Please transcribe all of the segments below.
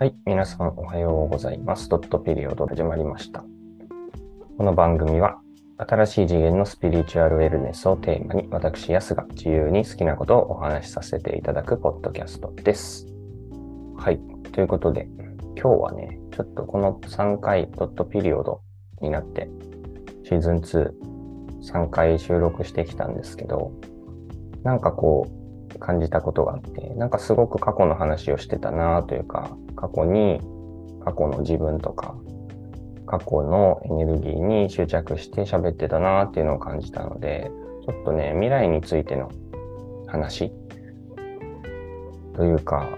はい、皆さんおはようございます。ドットピリオド始まりました。この番組は、新しい次元のスピリチュアルウェルネスをテーマに、私、ヤスが自由に好きなことをお話しさせていただくポッドキャストです。はい、ということで、今日はね、ちょっとこの3回ドットピリオドになって、シーズン2、3回収録してきたんですけど、なんかこう、感じたことがあって、なんかすごく過去の話をしてたなというか、過去に、過去の自分とか、過去のエネルギーに執着して喋ってたなっていうのを感じたので、ちょっとね、未来についての話というか、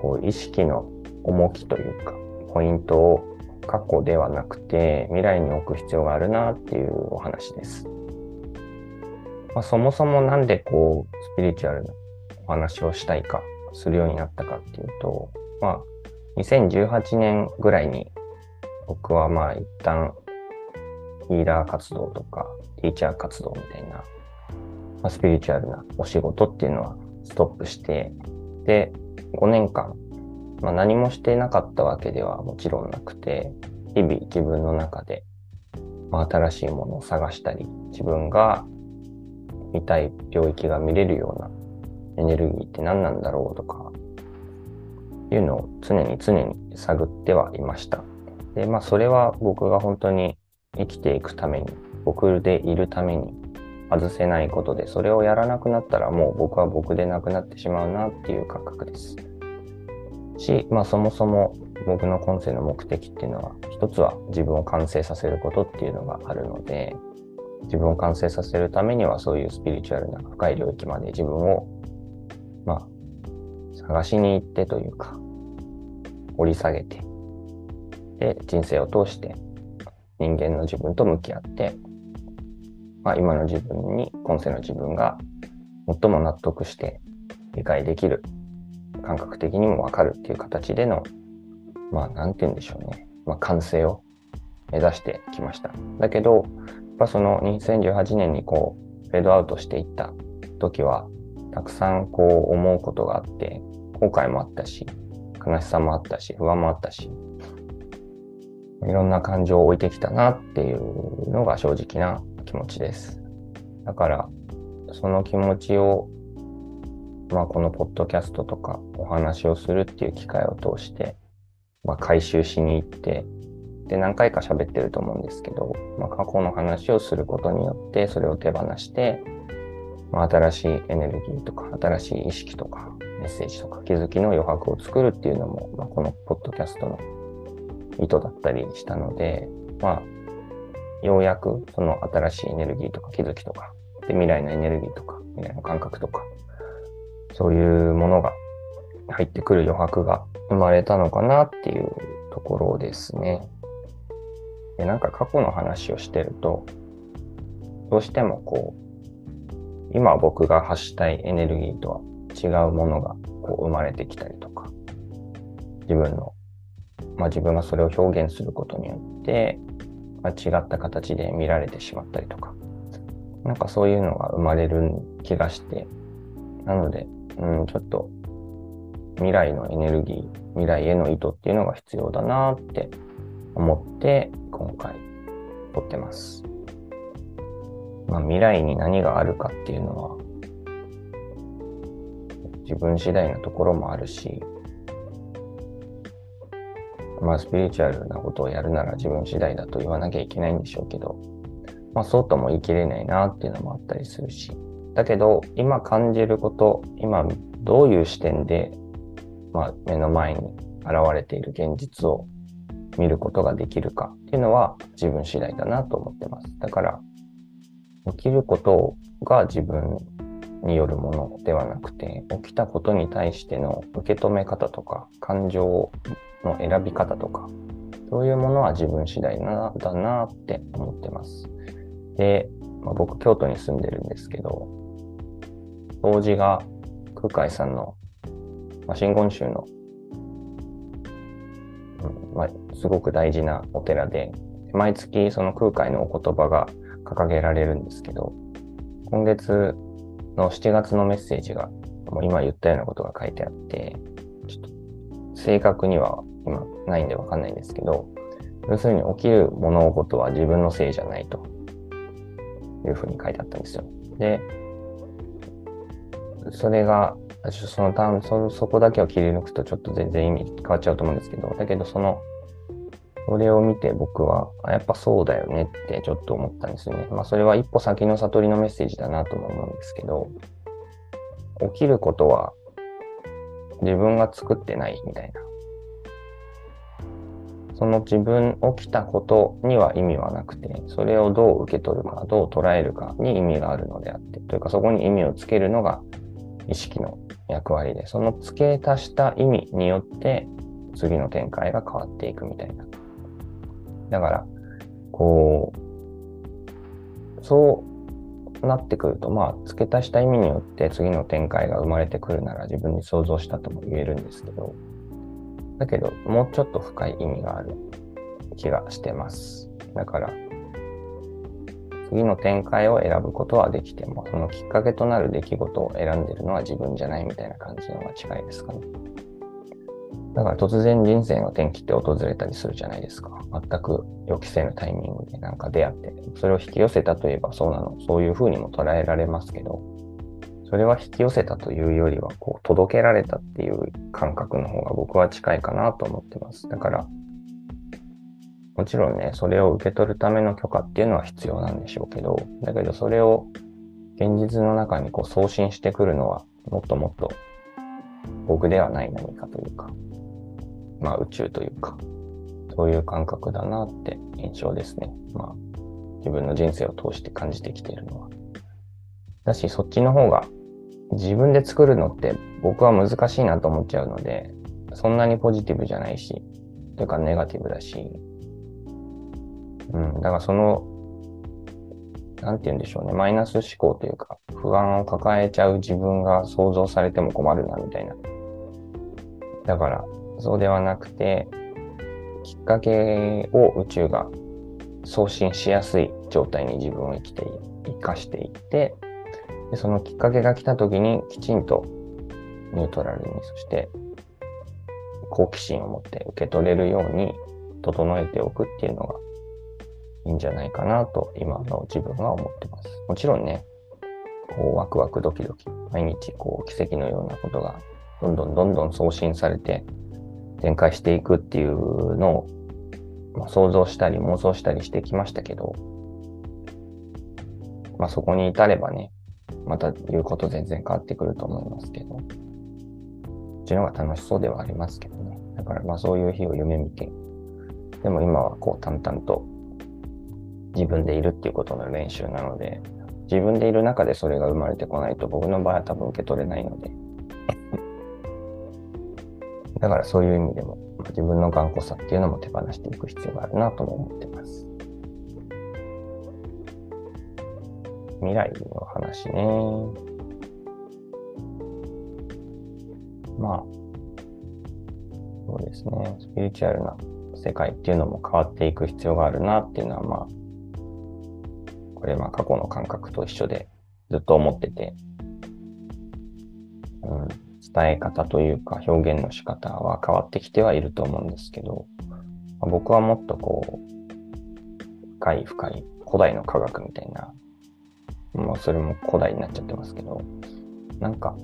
こう意識の重きというか、ポイントを過去ではなくて未来に置く必要があるなっていうお話です。まあ、そもそもなんでこう、スピリチュアルなお話をしたいか、するようになったかっていうと、まあ、2018年ぐらいに僕はまあ一旦ヒーラー活動とかティーチャー活動みたいな、まあ、スピリチュアルなお仕事っていうのはストップして、で、5年間、まあ、何もしてなかったわけではもちろんなくて、日々自分の中で、まあ、新しいものを探したり、自分が見たい領域が見れるようなエネルギーって何なんだろうとか、いうのを常に常に探ってはいました。で、まあそれは僕が本当に生きていくために、僕でいるために外せないことで、それをやらなくなったらもう僕は僕でなくなってしまうなっていう感覚です。し、まあそもそも僕の今世の目的っていうのは、一つは自分を完成させることっていうのがあるので、自分を完成させるためにはそういうスピリチュアルな深い領域まで自分を、まあ、探しに行ってというか、掘り下げて、で、人生を通して人間の自分と向き合って、まあ今の自分に、今世の自分が最も納得して理解できる、感覚的にもわかるっていう形での、まあなんて言うんでしょうね。まあ完成を目指してきました。だけど、やっぱその2018年にこう、フェードアウトしていった時は、たくさんこう思うことがあって、後悔もあったし、悲しさもあったし、不安もあったし、いろんな感情を置いてきたなっていうのが正直な気持ちです。だから、その気持ちを、まあこのポッドキャストとかお話をするっていう機会を通して、まあ回収しに行って、で何回か喋ってると思うんですけど、まあ過去の話をすることによって、それを手放して、まあ、新しいエネルギーとか、新しい意識とか、メッセージとか、気づきの余白を作るっていうのも、まあ、このポッドキャストの意図だったりしたので、まあ、ようやくその新しいエネルギーとか気づきとか、で未来のエネルギーとか、未来の感覚とか、そういうものが入ってくる余白が生まれたのかなっていうところですね。で、なんか過去の話をしてると、どうしてもこう、今僕が発したいエネルギーとは違うものがこう生まれてきたりとか、自分の、まあ自分がそれを表現することによって、まあ、違った形で見られてしまったりとか、なんかそういうのが生まれる気がして、なので、うん、ちょっと未来のエネルギー、未来への意図っていうのが必要だなって思って、今回撮ってます。まあ、未来に何があるかっていうのは、自分次第なところもあるし、まあ、スピリチュアルなことをやるなら自分次第だと言わなきゃいけないんでしょうけど、まあ、そうとも言い切れないなっていうのもあったりするし、だけど、今感じること、今どういう視点で、まあ、目の前に現れている現実を見ることができるかっていうのは自分次第だなと思ってます。だから、起きることが自分によるものではなくて、起きたことに対しての受け止め方とか、感情の選び方とか、そういうものは自分次第なだなって思ってます。で、まあ、僕、京都に住んでるんですけど、当時が空海さんの、まあ、真言宗の、うんまあ、すごく大事なお寺で、毎月その空海のお言葉が掲げられるんですけど、今月の7月のメッセージが、もう今言ったようなことが書いてあって、ちょっと正確には今ないんでわかんないんですけど、要するに起きる物事は自分のせいじゃないというふうに書いてあったんですよ。で、それが、その単そそこだけを切り抜くとちょっと全然意味変わっちゃうと思うんですけど、だけどその、それを見て僕は、やっぱそうだよねってちょっと思ったんですよね。まあそれは一歩先の悟りのメッセージだなとも思うんですけど、起きることは自分が作ってないみたいな。その自分起きたことには意味はなくて、それをどう受け取るか、どう捉えるかに意味があるのであって、というかそこに意味をつけるのが意識の役割で、その付け足した意味によって次の展開が変わっていくみたいな。だから、こう、そうなってくると、まあ、付け足した意味によって次の展開が生まれてくるなら自分に想像したとも言えるんですけど、だけど、もうちょっと深い意味がある気がしてます。だから、次の展開を選ぶことはできても、そのきっかけとなる出来事を選んでるのは自分じゃないみたいな感じのが近いですかね。だから突然人生の転機って訪れたりするじゃないですか。全く予期せぬタイミングでなんか出会って、それを引き寄せたといえばそうなの、そういう風にも捉えられますけど、それは引き寄せたというよりは、こう、届けられたっていう感覚の方が僕は近いかなと思ってます。だから、もちろんね、それを受け取るための許可っていうのは必要なんでしょうけど、だけどそれを現実の中にこう送信してくるのは、もっともっと僕ではない何かというか、まあ宇宙というか、そういう感覚だなって印象ですね。まあ自分の人生を通して感じてきているのは。だし、そっちの方が自分で作るのって僕は難しいなと思っちゃうので、そんなにポジティブじゃないし、というかネガティブだし、うん、だからその、なんて言うんでしょうね、マイナス思考というか、不安を抱えちゃう自分が想像されても困るな、みたいな。だから、そうではなくて、きっかけを宇宙が送信しやすい状態に自分を生きて、生かしていって、でそのきっかけが来た時にきちんとニュートラルに、そして好奇心を持って受け取れるように整えておくっていうのがいいんじゃないかなと今の自分は思ってます。もちろんね、こうワクワクドキドキ、毎日こう奇跡のようなことがどんどんどんどん送信されて展開していくっていうのを、想像したり妄想したりしてきましたけど、まあそこに至ればね、また言うこと全然変わってくると思いますけど、こっちの方が楽しそうではありますけどね。だからまあそういう日を夢見て、でも今はこう淡々と自分でいるっていうことの練習なので、自分でいる中でそれが生まれてこないと僕の場合は多分受け取れないので。だからそういう意味でも自分の頑固さっていうのも手放していく必要があるなとも思ってます。未来の話ね。まあ、そうですね。スピリチュアルな世界っていうのも変わっていく必要があるなっていうのは、まあ、これまあ過去の感覚と一緒でずっと思ってて、うん、伝え方というか表現の仕方は変わってきてはいると思うんですけど、まあ、僕はもっとこう、深い深い古代の科学みたいなもうそれも古代になっちゃってますけど、なんか、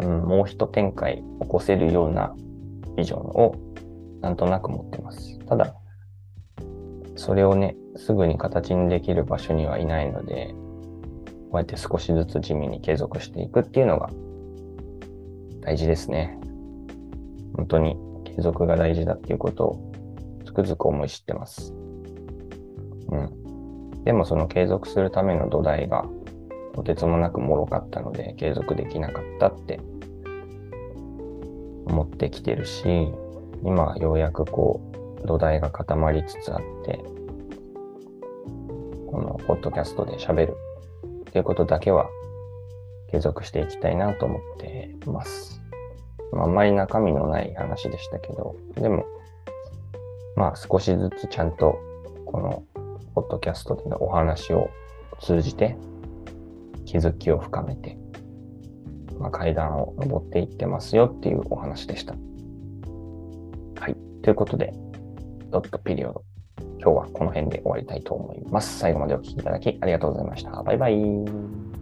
うん、もう一展開起こせるようなビジョンをなんとなく持ってます。ただ、それをね、すぐに形にできる場所にはいないので、こうやって少しずつ地味に継続していくっていうのが大事ですね。本当に継続が大事だっていうことをつくづく思い知ってます。うん。でもその継続するための土台がとてつもなく脆かったので継続できなかったって思ってきてるし、今ようやくこう土台が固まりつつあって、このポッドキャストで喋るっていうことだけは継続していきたいなと思ってます。あ、んまり中身のない話でしたけど、でも、まあ少しずつちゃんとこのポッドキャストでのお話を通じて気づきを深めて、まあ、階段を登っていってますよっていうお話でした。はいということで、ドットピリオド。今日はこの辺で終わりたいと思います。最後までお聴きいただきありがとうございました。バイバイ。